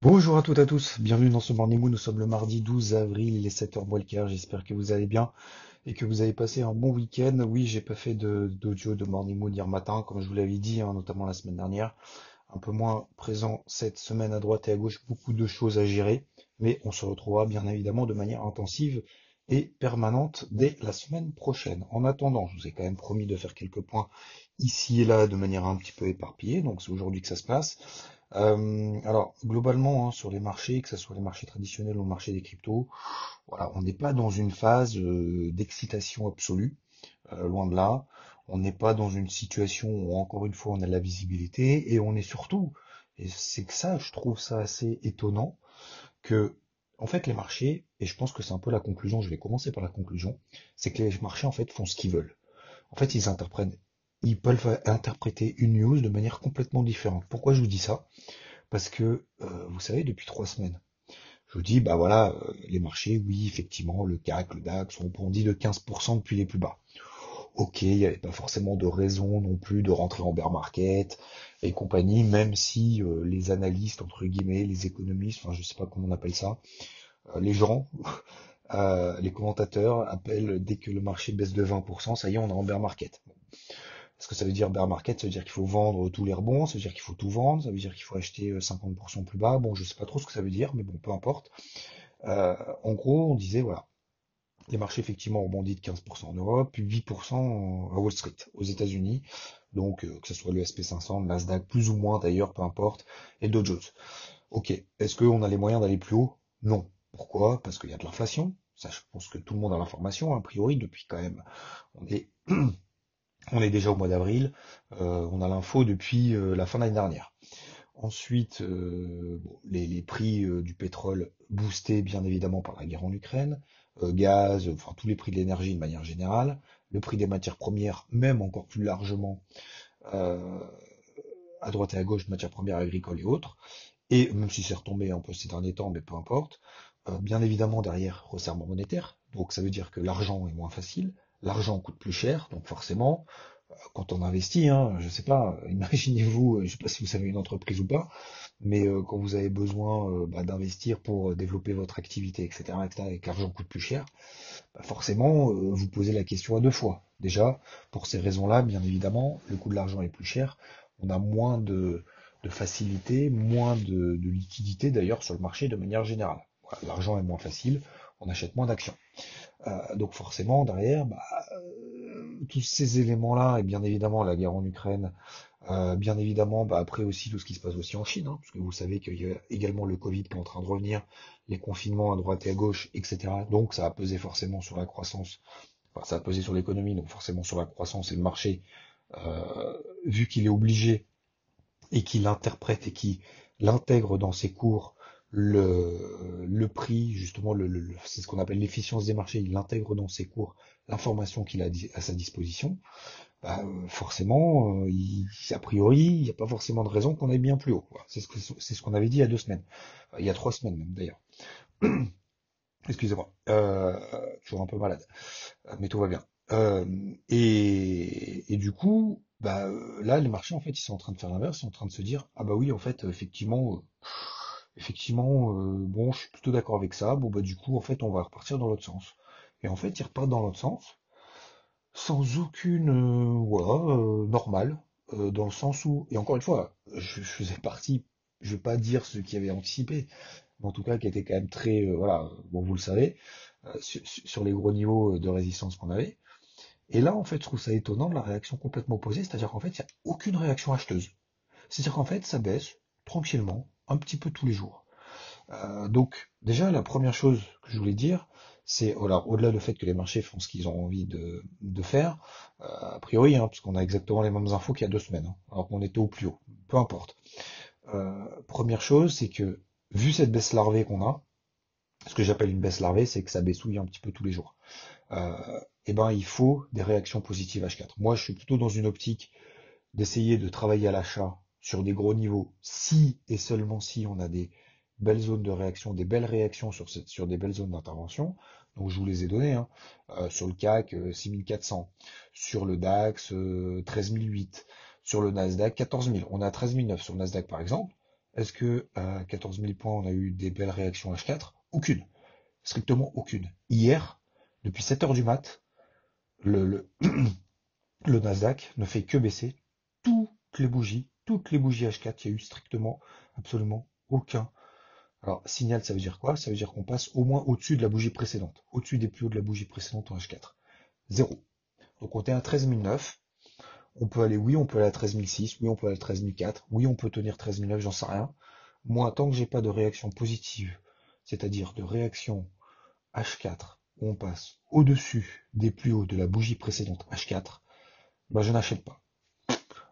Bonjour à toutes et à tous, bienvenue dans ce Morning Moon. Nous sommes le mardi 12 avril, il est 7h moins. J'espère que vous allez bien et que vous avez passé un bon week-end. Oui, j'ai pas fait d'audio de, Morning Moon hier matin, comme je vous l'avais dit, hein, notamment la semaine dernière. Un peu moins présent cette semaine à droite et à gauche, beaucoup de choses à gérer, mais on se retrouvera bien évidemment de manière intensive et permanente dès la semaine prochaine. En attendant, je vous ai quand même promis de faire quelques points ici et là de manière un petit peu éparpillée, donc c'est aujourd'hui que ça se passe. Euh, alors globalement hein, sur les marchés, que ce soit les marchés traditionnels ou le marché des cryptos, voilà, on n'est pas dans une phase euh, d'excitation absolue, euh, loin de là. On n'est pas dans une situation où encore une fois on a de la visibilité et on est surtout, et c'est que ça, je trouve ça assez étonnant, que en fait les marchés, et je pense que c'est un peu la conclusion, je vais commencer par la conclusion, c'est que les marchés en fait font ce qu'ils veulent. En fait, ils interprètent ils peuvent interpréter une news de manière complètement différente. Pourquoi je vous dis ça? Parce que, euh, vous savez, depuis trois semaines, je vous dis, bah voilà, euh, les marchés, oui, effectivement, le CAC, le DAX ont bondi de 15% depuis les plus bas. Ok, il n'y avait pas forcément de raison non plus de rentrer en bear market et compagnie, même si euh, les analystes, entre guillemets, les économistes, enfin je sais pas comment on appelle ça, les gens, les commentateurs appellent dès que le marché baisse de 20%, ça y est, on est en bear market. Est-ce que ça veut dire bear market Ça veut dire qu'il faut vendre tous les rebonds, ça veut dire qu'il faut tout vendre, ça veut dire qu'il faut acheter 50% euh, plus bas. Bon, je sais pas trop ce que ça veut dire, mais bon, peu importe. Euh, en gros, on disait, voilà, les marchés effectivement ont rebondi de 15% en Europe, puis 8% à Wall Street, aux États-Unis. Donc, euh, que ce soit le SP500, le Nasdaq, plus ou moins d'ailleurs, peu importe, et Dow Jones. Ok, est-ce qu'on a les moyens d'aller plus haut? Non. Pourquoi? Parce qu'il y a de l'inflation. Ça, je pense que tout le monde a l'information, a priori, depuis quand même. On est On est déjà au mois d'avril, euh, on a l'info depuis euh, la fin de l'année dernière. Ensuite, euh, les, prix du pétrole boostés bien évidemment par la guerre en Ukraine, gaz, enfin tous les prix de l'énergie de manière générale, le prix des matières premières, même encore plus largement à droite et à gauche, matières premières agricoles et autres, et même si c'est retombé un peu ces derniers temps, mais peu importe, bien évidemment derrière resserrement monétaire, donc ça veut dire que l'argent est moins facile, l'argent coûte plus cher, donc forcément, euh, quand on investit, hein, je sais pas, imaginez-vous, je sais pas si vous avez une entreprise ou pas, mais euh, quand vous avez besoin euh, bah, d'investir pour développer votre activité, etc., etc., et que l'argent coûte plus cher, bah, forcément, vous posez la question à deux fois. Déjà, pour ces raisons-là, bien évidemment, le coût de l'argent est plus cher, on a moins de, facilité, moins de, liquidité d'ailleurs sur le marché de manière générale. l'argent est moins facile, on achète moins d'actions. Euh, donc forcément, derrière, bah, euh, tous ces éléments-là, et bien évidemment la guerre en Ukraine, euh, bien évidemment, bah, après aussi tout ce qui se passe aussi en Chine, hein, vous savez qu'il y a également le Covid qui est en train de revenir, les confinements à droite et à gauche, etc. Donc ça a pesé forcément sur la croissance, enfin, ça a pesé sur l'économie, donc forcément sur la croissance et le marché, vu qu'il est obligé et qu'il interprète et qu'il l'intègre dans ses cours le, le prix, justement, le, c'est ce qu'on appelle l'efficience des marchés, il intègre dans ses cours l'information qu'il a à sa disposition, bah, euh, forcément, euh, il, a priori, il n'y a pas forcément de raison qu'on aille bien plus haut. C'est ce c'est ce qu'on avait dit il y a deux semaines, il y a trois semaines même d'ailleurs. Excusez-moi, euh, toujours un peu malade, mais tout va bien. Euh, et, et, du coup, bah, là, les marchés, en fait, ils sont en train de faire l'inverse, ils sont en train de se dire, ah bah oui, en fait, effectivement, effectivement, euh, bon, je suis plutôt d'accord avec ça. Bon, bah, du coup, en fait, on va repartir dans l'autre sens. Et en fait, ils repartent dans l'autre sens, sans aucune, euh, voilà, euh, normale, dans le sens où, et encore une fois, je, faisais partie, je vais pas dire ceux qui avaient anticipé, mais en tout cas, qui était quand même très, voilà, bon, vous le savez, sur, sur, les gros niveaux de résistance qu'on avait. Et là, en fait, je trouve ça étonnant, la réaction complètement opposée, c'est-à-dire qu'en fait, il n'y a aucune réaction acheteuse. C'est-à-dire qu'en fait, ça baisse tranquillement, un petit peu tous les jours. Euh, donc déjà la première chose que je voulais dire, c'est au-delà du fait que les marchés font ce qu'ils ont envie de, faire, euh, a priori, hein, parce qu'on a exactement les mêmes infos qu'il y a deux semaines, hein, alors qu'on était au plus haut, peu importe. Euh, première chose, c'est que vu cette baisse larvée qu'on a, ce que j'appelle une baisse larvée, c'est que ça baissouille un petit peu tous les jours. Eh ben, il faut des réactions positives H4. Moi, je suis plutôt dans une optique d'essayer de travailler à l'achat sur des gros niveaux, si et seulement si on a des belles zones de réaction, des belles réactions sur, cette, sur des belles zones d'intervention. Donc je vous les ai données. Hein. Euh, sur le CAC, 6400. Euh, sur le DAX, 13008. Sur le Nasdaq, 14000. On a 13009 sur le Nasdaq par exemple. Est-ce que à 14000 points, on a eu des belles réactions H4 Aucune. Strictement aucune. Hier, depuis 7 heures du mat, le, le Nasdaq ne fait que baisser. Toutes les bougies, toutes les bougies H4, il y a eu strictement, absolument aucun alors, signal, ça veut dire quoi? Ça veut dire qu'on passe au moins au-dessus de la bougie précédente, au-dessus des plus hauts de la bougie précédente en H4. Zéro. Donc on est à 13009. On peut aller, oui, on peut aller à 13006, oui, on peut aller à 13004, oui, on peut tenir 13009, j'en sais rien. Moi, tant que j'ai pas de réaction positive, c'est-à-dire de réaction H4, où on passe au-dessus des plus hauts de la bougie précédente H4, bah, je n'achète pas.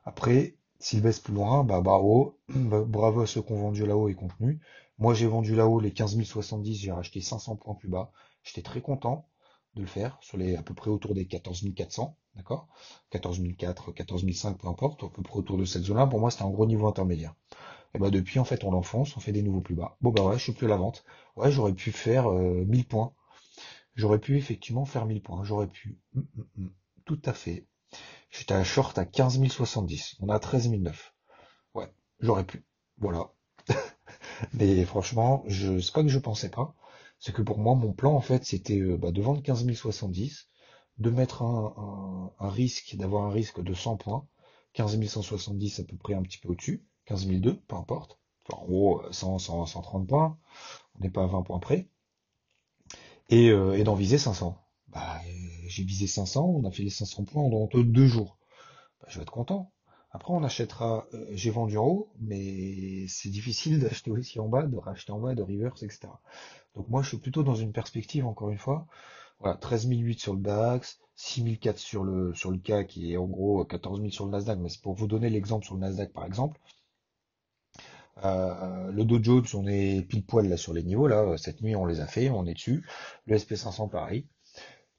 Après, s'il baisse plus loin, bah bravo, bravo à ceux qui ont vendu là-haut et contenu. Moi, j'ai vendu là-haut les 15 070, j'ai racheté 500 points plus bas. J'étais très content de le faire, sur les à peu près autour des 14 400, d'accord? 14 004, 14 500, peu importe, à peu près autour de cette zone-là. Pour moi, c'était un gros niveau intermédiaire. Et bah depuis, en fait, on l'enfonce, on fait des nouveaux plus bas. Bon bah ouais, je suis plus à la vente. Ouais, j'aurais pu faire 1000 euh, points. J'aurais pu effectivement faire 1000 points. J'aurais pu. Hum, hum, hum. Tout à fait. J'étais à short à 15 070. On a 13 009. Ouais, j'aurais pu. Voilà. Mais franchement, je c'est pas que je pensais pas, c'est que pour moi, mon plan, en fait, c'était euh, bah, de vendre 15 070, de mettre un, risque, d'avoir un risque de 100 points, 15 170 à peu près un petit peu au-dessus, 15 002, peu importe. Enfin, en gros, 100, 100 130 points, on n'est pas à 20 points près. Et, euh, et d'en viser 500. Bah, j'ai visé 500, on a fait les 500 points en deux jours. Bah, je vais être content. Après, on achètera, euh, j'ai vendu en haut, mais c'est difficile d'acheter aussi en bas, de racheter en bas, de reverse, etc. Donc moi, je suis plutôt dans une perspective, encore une fois, voilà, 13 008 sur le DAX, 6 004 sur le, sur le CAC, qui est en gros 14 000 sur le Nasdaq, mais c'est pour vous donner l'exemple sur le Nasdaq, par exemple. Euh, le Dow Jones, on est pile poil là sur les niveaux, là, cette nuit on les a fait, on est dessus. Le SP500 pareil.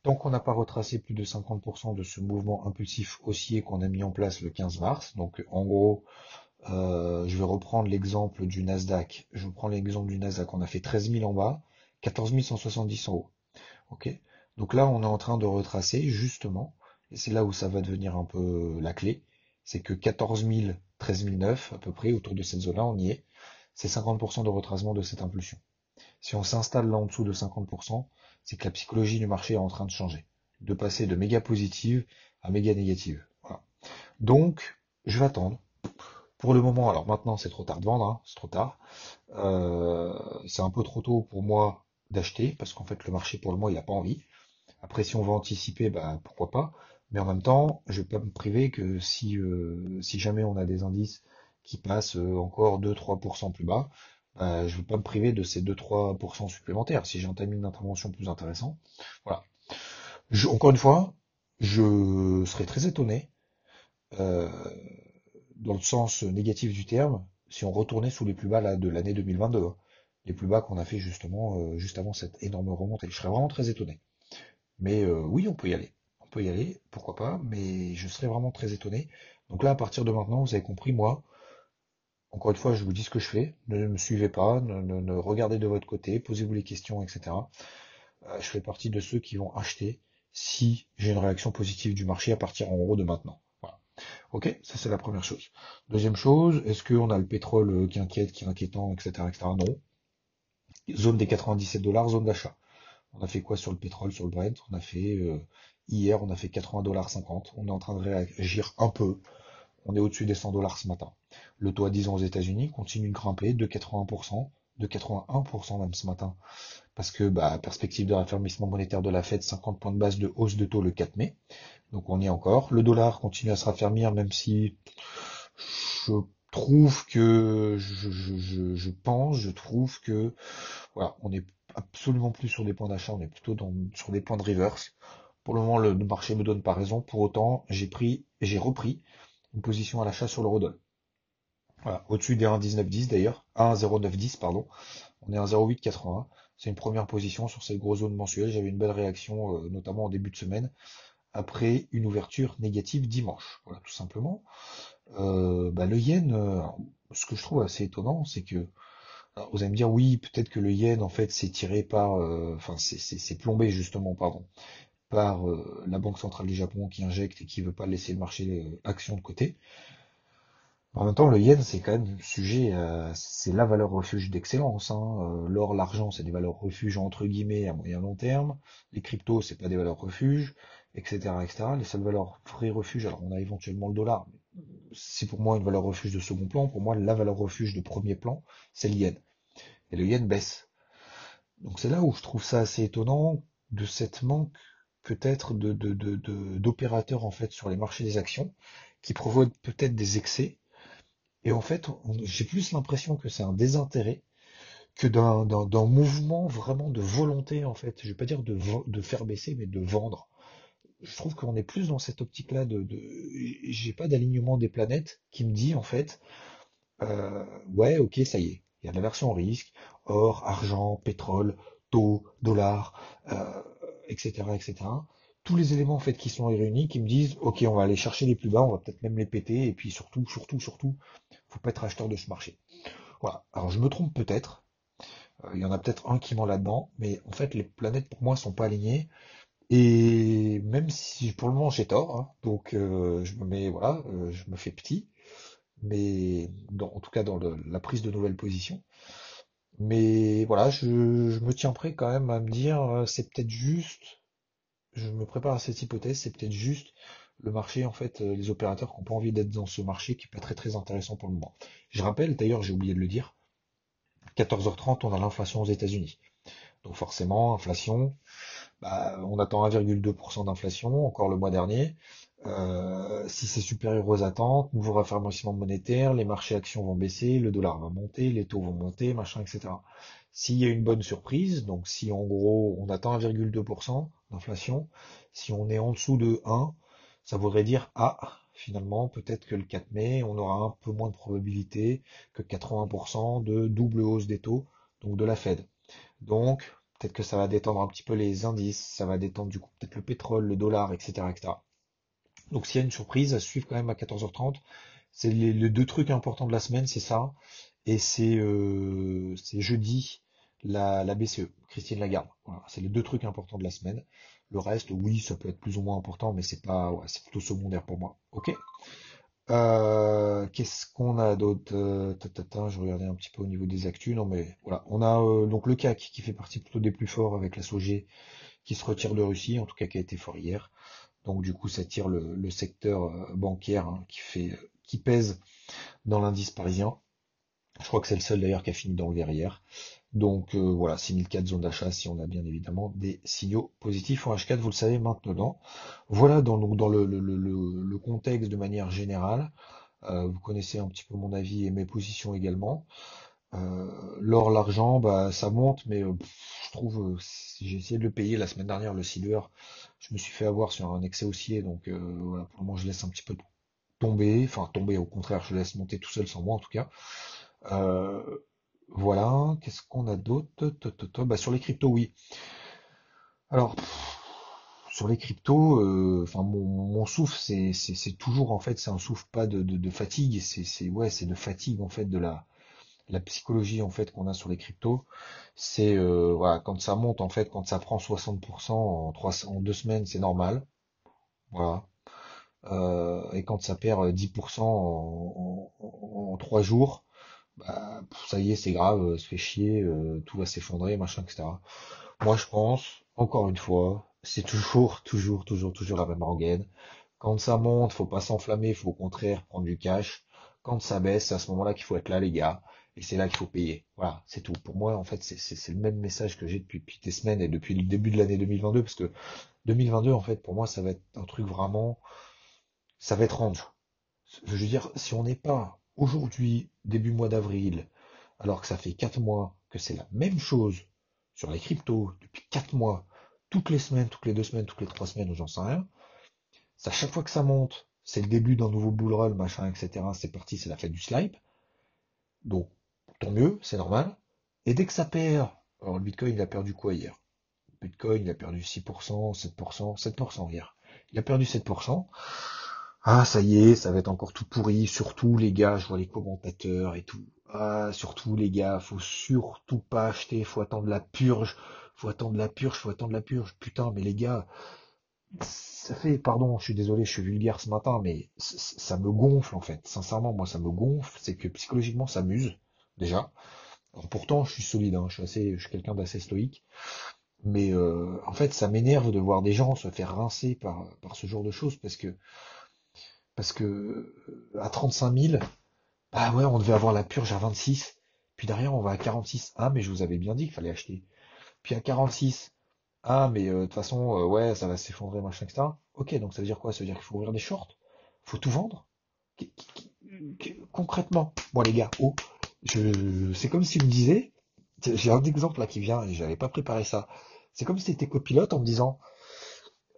Tant qu'on n'a pas retracé plus de 50% de ce mouvement impulsif haussier qu'on a mis en place le 15 mars, donc en gros, euh, je vais reprendre l'exemple du Nasdaq. Je prends l'exemple du Nasdaq. On a fait 13 000 en bas, 14 170 en haut. Ok? Donc là, on est en train de retracer justement, et c'est là où ça va devenir un peu la clé, c'est que 14 000, 13 009 à peu près autour de cette zone-là, on y est. C'est 50% de retracement de cette impulsion. Si on s'installe là en dessous de 50%, c'est que la psychologie du marché est en train de changer, de passer de méga positive à méga négative. Donc, je vais attendre. Pour le moment, alors maintenant c'est trop tard de vendre, hein, c'est trop tard. Euh, c'est un peu trop tôt pour moi d'acheter, parce qu'en fait le marché pour le moment il n'a pas envie. Après si on veut anticiper, bah pourquoi pas. Mais en même temps, je vais pas me priver que si, euh, si jamais on a des indices qui passent euh, encore 2-3% plus bas, euh, je ne veux pas me priver de ces 2-3% supplémentaires si j'ai un timing d'intervention plus intéressant. Voilà. encore une fois, je serais très étonné, euh, dans le sens négatif du terme, si on retournait sous les plus bas là, de l'année 2022. Hein. Les plus bas qu'on a fait justement euh, juste avant cette énorme remontée. Je serais vraiment très étonné. Mais oui, on peut y aller. On peut y aller, pourquoi pas, mais je serais vraiment très étonné. Donc là, à partir de maintenant, vous avez compris, moi, encore une fois, je vous dis ce que je fais. Ne me suivez pas, ne, regardez de votre côté, posez-vous les questions, etc. Euh, je fais partie de ceux qui vont acheter si j'ai une réaction positive du marché à partir en gros de maintenant. Voilà. Ok, ça c'est la première chose. Deuxième chose, est-ce qu'on a le pétrole qui inquiète, qui est inquiétant, etc., etc. Non. Zone des 97 dollars, zone d'achat. On a fait quoi sur le pétrole, sur le Brent? On a fait euh, hier, on a fait 80 dollars 50. On est en train de réagir un peu on est au-dessus des 100 dollars ce matin. Le taux à 10 ans aux États-Unis continue de grimper de 80%, de 81% même ce matin. Parce que, bah, perspective de raffermissement monétaire de la Fed, 50 points de base de hausse de taux le 4 mai. Donc on y est encore. Le dollar continue à se raffermir, même si je trouve que, je, pense, je trouve que, voilà, on est absolument plus sur des points d'achat, on est plutôt sur des points de reverse. Pour le moment, le, marché me donne pas raison. Pour autant, j'ai pris, j'ai repris une position à l'achat sur l'eurodoll. Voilà, au-dessus des 1,1910 d'ailleurs, 1,0910 pardon. On est à 1,0880. C'est une première position sur cette grosse zone mensuelle. J'avais une belle réaction, euh, notamment en début de semaine, après une ouverture négative dimanche. Voilà, tout simplement. Euh, bah, le yen, euh, ce que je trouve assez étonnant, c'est que vous allez me dire oui, peut-être que le yen en fait c'est tiré par, enfin c'est plombé justement, pardon, par la Banque centrale du Japon qui injecte et qui veut pas laisser le marché action de côté. En même temps, le yen, c'est quand même sujet, c'est la valeur refuge d'excellence. Hein. Euh, l'or, l'argent, c'est des valeurs refuges entre guillemets à moyen long terme. Les cryptos, c'est pas des valeurs refuges, etc., etc. Les seules valeurs vrais refuges, alors on a éventuellement le dollar, c'est pour moi une valeur refuge de second plan. Pour moi, la valeur refuge de premier plan, c'est le yen. Et le yen baisse. Donc c'est là où je trouve ça assez étonnant de cette manque peut-être d'opérateurs en fait sur les marchés des actions qui provoquent peut-être des excès et en fait, j'ai plus l'impression que c'est un désintérêt que d'un mouvement vraiment de volonté, en fait. Je vais pas dire de, faire baisser, mais de vendre. Je trouve qu'on est plus dans cette optique-là de, de j'ai pas d'alignement des planètes qui me dit en fait, euh, ouais, ok, ça y est, il y a de la version risque, or, argent, pétrole, taux, dollars, euh, etc., etc tous les éléments en fait qui sont réunis qui me disent ok on va aller chercher les plus bas, on va peut-être même les péter et puis surtout surtout surtout faut pas être acheteur de ce marché. Voilà. Alors je me trompe peut-être. Euh, il y en a peut-être un qui ment là-dedans, mais en fait les planètes pour moi sont pas alignées. Et même si pour le moment j'ai tort, hein, donc euh, je me mets voilà, euh, je me fais petit, mais en tout cas dans la prise de nouvelles positions. Mais voilà, je, je me tiens prêt quand même à me dire c'est peut-être juste je me prépare à cette hypothèse, c'est peut-être juste le marché, en fait, euh, les opérateurs qui n'ont pas envie d'être dans ce marché qui n'est pas très très intéressant pour le moment. Je rappelle, d'ailleurs, j'ai oublié de le dire, 14h30, on a l'inflation aux États-Unis. Donc forcément, inflation, bah, on attend 1,2% d'inflation, encore le mois dernier. Euh, si c'est supérieur aux attentes, nouveau raffermissement monétaire, les marchés actions vont baisser, le dollar va monter, les taux vont monter, machin, etc. S'il y a une bonne surprise, donc si en gros on attend 1,2% d'inflation, si on est en dessous de 1, ça voudrait dire ah finalement peut-être que le 4 mai on aura un peu moins de probabilité que 80% de double hausse des taux, donc de la Fed. Donc peut-être que ça va détendre un petit peu les indices, ça va détendre du coup peut-être le pétrole, le dollar, etc. etc. Donc s'il y a une surprise à suivre quand même à 14h30, c'est les, deux trucs importants de la semaine, c'est ça, et c'est euh, jeudi la, la BCE, Christine Lagarde. Voilà, c'est les deux trucs importants de la semaine. Le reste, oui, ça peut être plus ou moins important, mais c'est pas, ouais, c'est plutôt secondaire pour moi. Ok. Euh, qu'est-ce qu'on a d'autre? Euh, Je regardais un petit peu au niveau des actus. Non, mais voilà, on a euh, donc le CAC qui fait partie plutôt des plus forts avec la SOG qui se retire de Russie, en tout cas qui a été fort hier. Donc du coup, ça tire le, secteur bancaire hein, qui fait, qui pèse dans l'indice parisien. Je crois que c'est le seul d'ailleurs qui a fini dans le vert hier. Donc euh, voilà, 6004 zones d'achat si on a bien évidemment des signaux positifs en H4, vous le savez maintenant. Voilà dans, donc, dans le, le, contexte de manière générale. Euh, vous connaissez un petit peu mon avis et mes positions également. Euh, l'or, l'argent, bah ça monte, mais je trouve j'ai essayé de le payer la semaine dernière, le silver, je me suis fait avoir sur un excès haussier, donc voilà, pour le moment je laisse un petit peu tomber, enfin tomber au contraire, je laisse monter tout seul sans moi en tout cas. Voilà, qu'est-ce qu'on a d'autre? Bah, Sur les cryptos, oui. Alors, sur les cryptos, euh, enfin mon, souffle, c'est, toujours en fait, c'est un souffle pas de, fatigue, c'est, ouais, c'est de fatigue en fait de la, la psychologie en fait qu'on a sur les cryptos. C'est euh, voilà, quand ça monte en fait, quand ça prend 60% en en deux semaines, c'est normal. Voilà. Euh, et quand ça perd 10% en, en, en, trois jours, bah, ça y est, c'est grave, euh, se fait chier, euh, tout va s'effondrer, machin, etc. Moi, je pense, encore une fois, c'est toujours, toujours, toujours, toujours la même organe. Quand ça monte, faut pas s'enflammer, faut au contraire prendre du cash. Quand ça baisse, c'est à ce moment-là qu'il faut être là, les gars. Et c'est là qu'il faut payer. Voilà, c'est tout. Pour moi, en fait, c'est le même message que j'ai depuis, depuis des semaines et depuis le début de l'année 2022, parce que 2022, en fait, pour moi, ça va être un truc vraiment, ça va être range. Je veux dire, si on n'est pas aujourd'hui, début mois d'avril, alors que ça fait quatre mois que c'est la même chose sur les cryptos depuis 4 mois, toutes les semaines, toutes les deux semaines, toutes les trois semaines, j'en sais rien, à chaque fois que ça monte, c'est le début d'un nouveau bull run, machin, etc. C'est parti, c'est la fête du slide. Donc, tant mieux, c'est normal. Et dès que ça perd, alors le Bitcoin, il a perdu quoi hier? Le Bitcoin, il a perdu 6%, 7%, 7% hier. Il a perdu 7%. Ah, ça y est, ça va être encore tout pourri. Surtout, les gars, je vois les commentateurs et tout. Ah, surtout, les gars, faut surtout pas acheter, faut attendre la purge, faut attendre la purge, faut attendre la purge. Putain, mais les gars, ça fait, pardon, je suis désolé, je suis vulgaire ce matin, mais ça me gonfle en fait. Sincèrement, moi, ça me gonfle. C'est que psychologiquement, ça m'use déjà. Pourtant, je suis solide, hein, je suis suis quelqu'un d'assez stoïque. Mais euh, en fait, ça m'énerve de voir des gens se faire rincer par, par ce genre de choses parce que parce que euh, à 35 000, bah ouais, on devait avoir la purge à 26. Puis derrière, on va à 46. Ah, mais je vous avais bien dit qu'il fallait acheter. Puis à 46. Ah, mais euh, de toute façon, ouais, ça va s'effondrer, machin, etc. Ok, donc ça veut dire quoi? Ça veut dire qu'il faut ouvrir des shorts? Faut tout vendre? Concrètement, moi les gars, oh, je, c'est comme s'il me disait, j'ai un exemple là qui vient et j'avais pas préparé ça. C'est comme si t'étais copilote en me disant,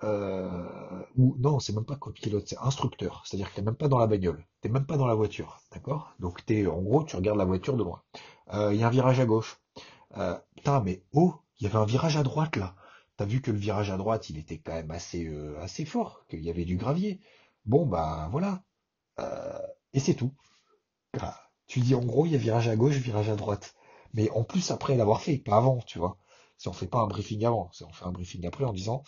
euh, ou non, c'est même pas copilote, c'est instructeur. C'est-à-dire que t'es même pas dans la bagnole, t'es même pas dans la voiture, d'accord? Donc t'es, en gros, tu regardes la voiture de loin. Euh, il y a un virage à gauche. Euh, putain, mais oh, il y avait un virage à droite là. T'as vu que le virage à droite, il était quand même assez, euh, assez fort, qu'il y avait du gravier. Bon bah voilà. Euh, et c'est tout. Tu dis en gros, il y a virage à gauche, virage à droite. Mais en plus après l'avoir fait, pas avant, tu vois. Si on fait pas un briefing avant, si on fait un briefing après en disant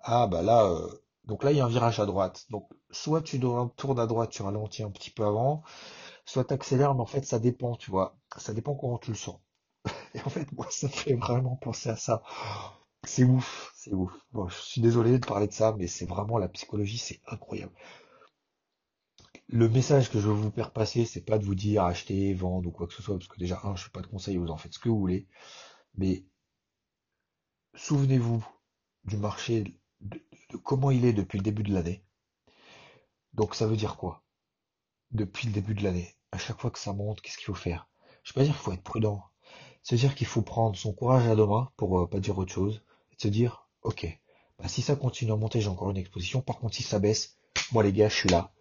ah bah là euh, donc là il y a un virage à droite. Donc soit tu tournes à droite, tu ralentis un petit peu avant, soit tu accélères, mais en fait ça dépend, tu vois. Ça dépend comment tu le sens. Et en fait moi ça fait vraiment penser à ça. C'est ouf, c'est ouf. Bon, je suis désolé de parler de ça, mais c'est vraiment la psychologie, c'est incroyable le message que je veux vous faire passer, c'est pas de vous dire acheter, vendre ou quoi que ce soit, parce que déjà, un, je fais pas de conseils, vous en faites ce que vous voulez. Mais souvenez-vous du marché, de, comment il est depuis le début de l'année. Donc ça veut dire quoi? Depuis le début de l'année, à chaque fois que ça monte, qu'est-ce qu'il faut faire? Je vais pas dire qu'il faut être prudent. C'est dire qu'il faut prendre son courage à deux pour euh, pas dire autre chose, et se dire, ok, bah, si ça continue à monter, j'ai encore une exposition. Par contre, si ça baisse, moi les gars, je suis là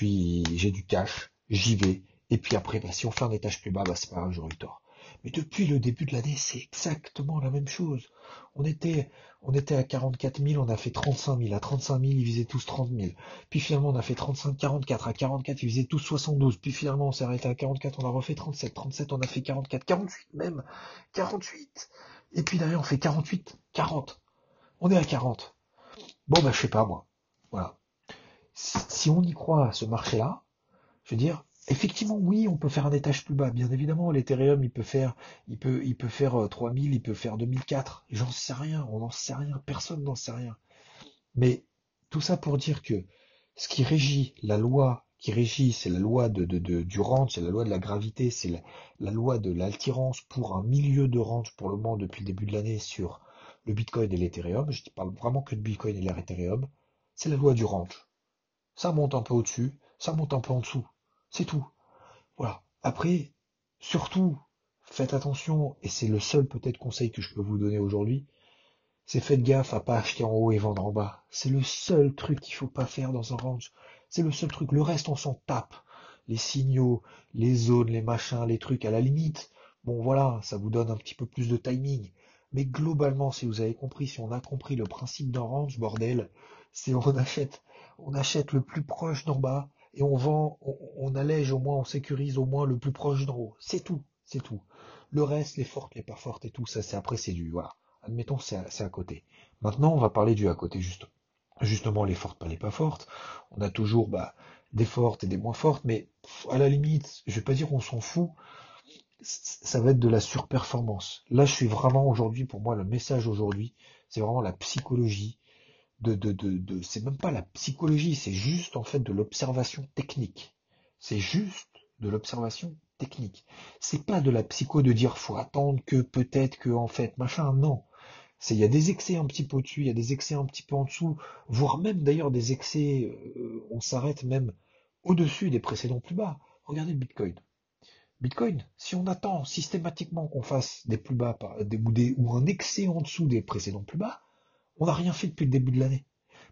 j'ai du cash, j'y vais. Et puis après, bah, si on fait un étage plus bas, bah, c'est pas grave, j'aurai eu tort. Mais depuis le début de l'année, c'est exactement la même chose. On était, on était à 44 000, on a fait 35 000. À 35 000, ils visaient tous 30 000. Puis finalement, on a fait 35, 44. À 44, ils visaient tous 72. Puis finalement, on s'est arrêté à 44, on a refait 37. 37, on a fait 44. 48 même. 48. Et puis derrière, on fait 48, 40. On est à 40. Bon, bah, je sais pas, moi. Si on y croit à ce marché-là, je veux dire, effectivement, oui, on peut faire un étage plus bas. Bien évidemment, l'Ethereum, il peut faire, il peut, il peut faire 3000, euh, il peut faire 2004. J'en sais rien, on n'en sait rien, personne n'en sait rien. Mais tout ça pour dire que ce qui régit la loi qui régit, c'est la loi du range, c'est la loi de la gravité, c'est la, loi de l'altirance pour un milieu de range pour le moment depuis le début de l'année sur le Bitcoin et l'Ethereum. Je ne parle vraiment que de Bitcoin et l'Ethereum. C'est la loi du range ça monte un peu au-dessus, ça monte un peu en dessous. C'est tout. Voilà. Après, surtout, faites attention, et c'est le seul peut-être conseil que je peux vous donner aujourd'hui, c'est faites gaffe à pas acheter en haut et vendre en bas. C'est le seul truc qu'il faut pas faire dans un range. C'est le seul truc. Le reste, on s'en tape. Les signaux, les zones, les machins, les trucs, à la limite. Bon, voilà, ça vous donne un petit peu plus de timing. Mais globalement, si vous avez compris, si on a compris le principe d'un range, bordel, c'est on achète on achète le plus proche d'en bas et on vend, on, allège au moins, on sécurise au moins le plus proche d'en haut. C'est tout, c'est tout. Le reste, les fortes, les pas fortes et tout, ça c'est après c'est du, voilà. Admettons c'est à, côté. Maintenant on va parler du à côté juste. Justement les fortes, pas les pas fortes. On a toujours bah, des fortes et des moins fortes, mais à la limite, je vais pas dire qu'on s'en fout. Ça va être de la surperformance. Là, je suis vraiment aujourd'hui, pour moi, le message aujourd'hui, c'est vraiment la psychologie de, de, de, c'est même pas la psychologie, c'est juste en fait de l'observation technique. C'est juste de l'observation technique. C'est pas de la psycho de dire faut attendre que peut-être que en fait machin. Non, c'est il y a des excès un petit peu au-dessus, il y a des excès un petit peu en dessous, voire même d'ailleurs des excès. Euh, on s'arrête même au-dessus des précédents plus bas. Regardez le Bitcoin. Bitcoin, si on attend systématiquement qu'on fasse des plus bas des, ou, ou un excès en dessous des précédents plus bas, on n'a rien fait depuis le début de l'année.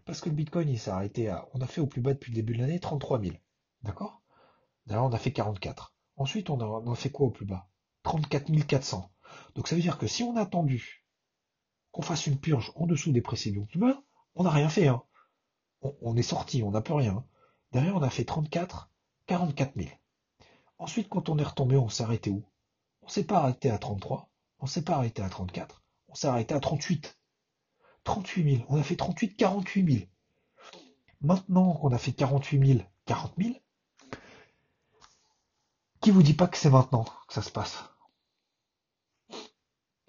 Parce que le Bitcoin, il s'est arrêté à, on a fait au plus bas depuis le début de l'année 33 000. D'accord? D'ailleurs, on a fait 44. Ensuite, on a, on fait quoi au plus bas? 34 400. Donc ça veut dire que si on a attendu qu'on fasse une purge en dessous des précédents plus on n'a rien fait. Hein. On, est sorti, on n'a plus rien. Derrière, on a fait 34, 44 000. Ensuite, quand on est retombé, on s'est arrêté où? On s'est pas arrêté à 33, on s'est pas arrêté à 34, on s'est arrêté à 38. 38 000, on a fait 38, 48 000. Maintenant qu'on a fait 48 000, 40 000, qui vous dit pas que c'est maintenant que ça se passe?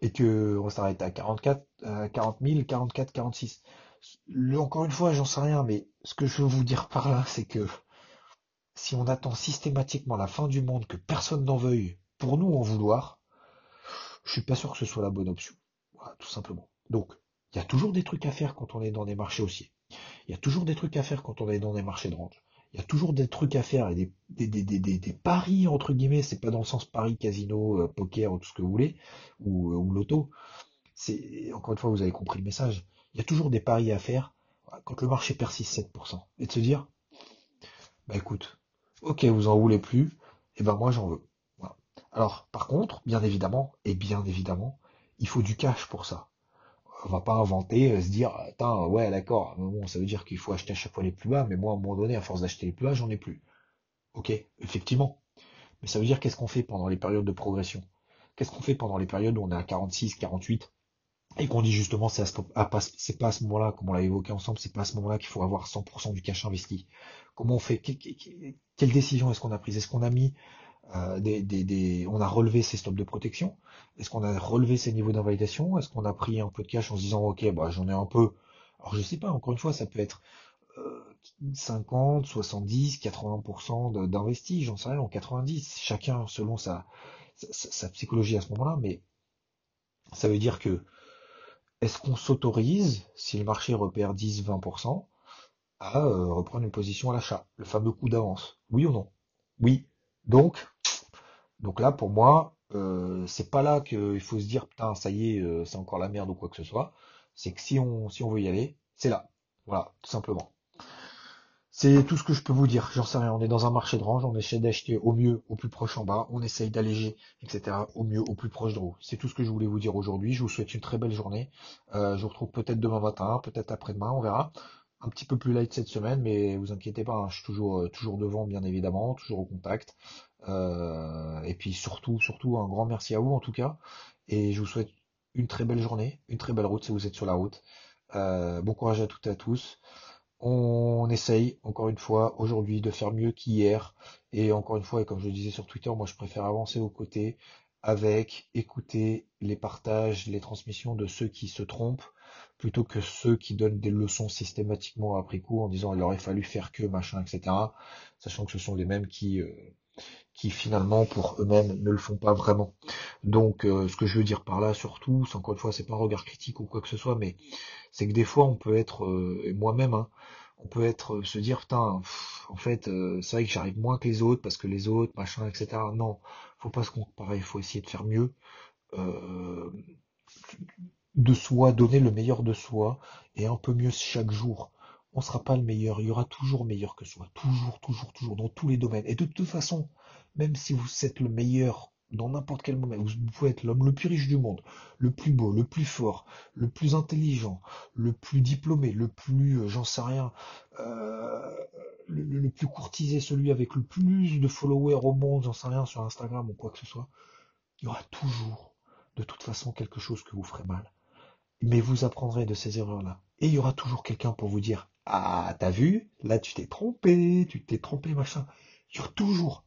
Et que on s'arrête à 44, 40 000, 44, 46. encore une fois, j'en sais rien, mais ce que je veux vous dire par là, c'est que si on attend systématiquement la fin du monde, que personne n'en veuille, pour nous en vouloir, je suis pas sûr que ce soit la bonne option. Voilà, tout simplement. Donc, il y a toujours des trucs à faire quand on est dans des marchés haussiers. Il y a toujours des trucs à faire quand on est dans des marchés de range. Il y a toujours des trucs à faire et des, paris, entre guillemets, c'est pas dans le sens pari, casino, euh, poker ou tout ce que vous voulez, ou, euh, loto. Encore une fois, vous avez compris le message. Il y a toujours des paris à faire quand le marché persiste 7%. Et de se dire, bah écoute, ok, vous en voulez plus, et eh ben moi j'en veux. Alors, par contre, bien évidemment, et bien évidemment, il faut du cash pour ça. On va pas inventer, euh, se dire, attends, ouais, d'accord, bon, ça veut dire qu'il faut acheter à chaque fois les plus bas, mais moi, à un moment donné, à force d'acheter les plus bas, j'en ai plus. Ok, effectivement. Mais ça veut dire qu'est-ce qu'on fait pendant les périodes de progression? Qu'est-ce qu'on fait pendant les périodes où on est à 46, 48 et qu'on dit justement c'est c'est pas à ce moment-là, comme on l'a évoqué ensemble, c'est pas à ce moment-là qu'il faut avoir 100% du cash investi. Comment on fait? Quelle décision est-ce qu'on a prise? Est-ce qu'on a mis euh, des, des, des, on a relevé ses stops de protection Est-ce qu'on a relevé ses niveaux d'invalidation? Est-ce qu'on a pris un peu de cash en se disant ok bah j'en ai un peu? Alors je sais pas. Encore une fois, ça peut être euh, 50, 70, 80% d'investi, j'en sais rien, en 90. Chacun selon sa, sa, sa psychologie à ce moment-là, mais ça veut dire que est-ce qu'on s'autorise, si le marché repère 10-20%, à euh, reprendre une position à l'achat? Le fameux coup d'avance. Oui ou non? Oui. Donc, donc là, pour moi, euh, c'est pas là qu'il faut se dire, putain, ça y est, euh, c'est encore la merde ou quoi que ce soit. C'est que si on, si on veut y aller, c'est là. Voilà, tout simplement. C'est tout ce que je peux vous dire. J'en sais rien. On est dans un marché de range. On essaie d'acheter au mieux, au plus proche en bas. On essaye d'alléger, etc. Au mieux, au plus proche de haut. C'est tout ce que je voulais vous dire aujourd'hui. Je vous souhaite une très belle journée. Euh, je vous retrouve peut-être demain matin, peut-être après-demain. On verra. Un petit peu plus light cette semaine, mais vous inquiétez pas. Hein, je suis toujours, toujours devant, bien évidemment, toujours au contact. Euh, et puis surtout, surtout un grand merci à vous en tout cas. Et je vous souhaite une très belle journée, une très belle route si vous êtes sur la route. bon courage à toutes et à tous. On essaye, encore une fois, aujourd'hui de faire mieux qu'hier. Et encore une fois, et comme je le disais sur Twitter, moi je préfère avancer aux côtés avec écouter les partages, les transmissions de ceux qui se trompent, plutôt que ceux qui donnent des leçons systématiquement après coup en disant il aurait fallu faire que machin, etc. Sachant que ce sont les mêmes qui, euh, qui finalement pour eux-mêmes ne le font pas vraiment. Donc euh, ce que je veux dire par là surtout, c'est encore une fois, c'est pas un regard critique ou quoi que ce soit, mais c'est que des fois on peut être, euh, moi-même, hein, on peut être euh, se dire putain, en fait, c'est vrai que j'arrive moins que les autres parce que les autres, machin, etc. Non, faut pas se comparer, faut essayer de faire mieux. de soi, donner le meilleur de soi et un peu mieux chaque jour on sera pas le meilleur, il y aura toujours meilleur que soi, toujours, toujours, toujours, dans tous les domaines. Et de toute façon, même si vous êtes le meilleur dans n'importe quel moment, vous pouvez être l'homme le plus riche du monde, le plus beau, le plus fort, le plus intelligent, le plus diplômé, le plus, euh, j'en sais rien, euh, le, plus courtisé, celui avec le plus de followers au monde, j'en sais rien, sur Instagram ou quoi que ce soit, il y aura toujours, de toute façon, quelque chose que vous ferez mal. Mais vous apprendrez de ces erreurs-là. Et il y aura toujours quelqu'un pour vous dire, ah, t'as vu, là tu t'es trompé, tu t'es trompé, machin. Il y aura toujours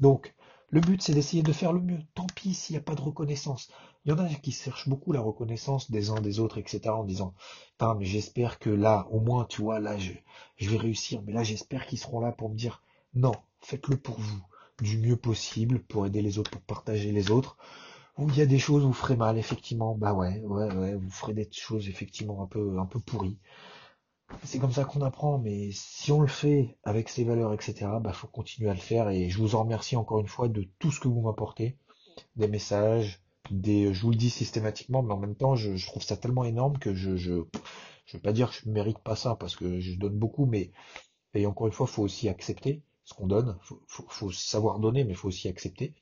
donc, le but, c'est d'essayer de faire le mieux. Tant pis s'il n'y a pas de reconnaissance. Il y en a qui cherchent beaucoup la reconnaissance des uns des autres, etc. en disant, mais j'espère que là, au moins, tu vois, là, je, je vais réussir. Mais là, j'espère qu'ils seront là pour me dire, non, faites-le pour vous, du mieux possible, pour aider les autres, pour partager les autres. Où il y a des choses où vous ferez mal, effectivement, bah ouais, ouais, ouais, vous ferez des choses effectivement un peu, un peu pourries. c'est comme ça qu'on apprend, mais si on le fait avec ses valeurs, etc., bah faut continuer à le faire. Et je vous en remercie encore une fois de tout ce que vous m'apportez, des messages, des, je vous le dis systématiquement, mais en même temps, je, trouve ça tellement énorme que je, je, je veux pas dire que je mérite pas ça parce que je donne beaucoup, mais et encore une fois, faut aussi accepter ce qu'on donne. Faut, faut, faut, savoir donner, mais faut aussi accepter.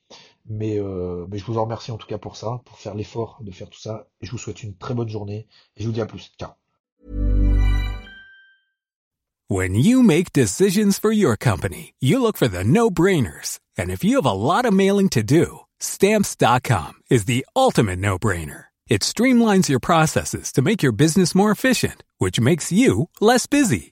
Mais, euh, mais je vous en remercie en tout cas pour ça, pour faire l'effort de faire tout ça. Et je vous souhaite une très bonne journée. Et je vous dis à plus. Ciao. When you make decisions for your company, you look for the no-brainers. And if you have a lot of mailing to do, stamps.com is the ultimate no-brainer. It streamlines your processes to make your business more efficient, which makes you less busy.